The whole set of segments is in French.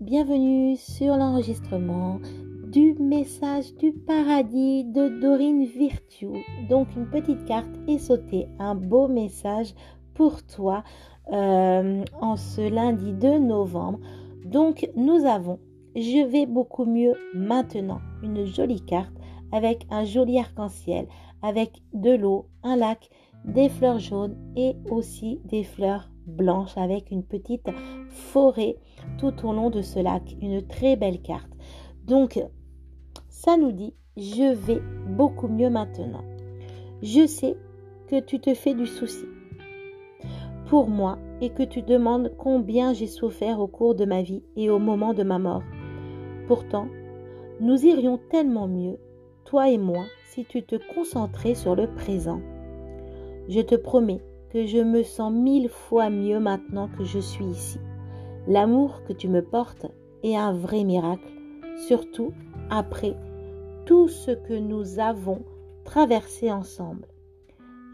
bienvenue sur l'enregistrement du message du paradis de Dorine Virtue. Donc une petite carte est sautée, un beau message pour toi euh, en ce lundi 2 novembre. Donc nous avons Je vais beaucoup mieux maintenant, une jolie carte avec un joli arc-en-ciel, avec de l'eau, un lac, des fleurs jaunes et aussi des fleurs blanches avec une petite forêt tout au long de ce lac. Une très belle carte. Donc, ça nous dit, je vais beaucoup mieux maintenant. Je sais que tu te fais du souci pour moi et que tu demandes combien j'ai souffert au cours de ma vie et au moment de ma mort. Pourtant, nous irions tellement mieux, toi et moi, si tu te concentrais sur le présent. Je te promets que je me sens mille fois mieux maintenant que je suis ici. L'amour que tu me portes est un vrai miracle, surtout après tout ce que nous avons traversé ensemble.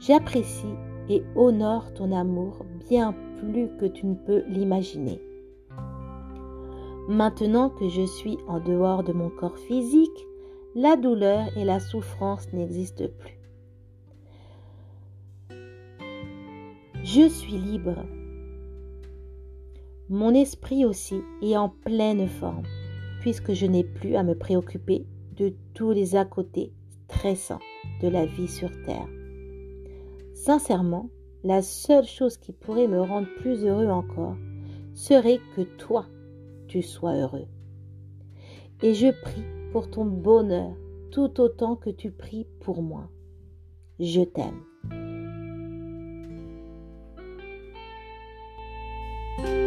J'apprécie et honore ton amour bien plus que tu ne peux l'imaginer. Maintenant que je suis en dehors de mon corps physique, la douleur et la souffrance n'existent plus. Je suis libre. Mon esprit aussi est en pleine forme, puisque je n'ai plus à me préoccuper de tous les à côté stressants de la vie sur Terre. Sincèrement, la seule chose qui pourrait me rendre plus heureux encore serait que toi, tu sois heureux. Et je prie pour ton bonheur tout autant que tu pries pour moi. Je t'aime. thank you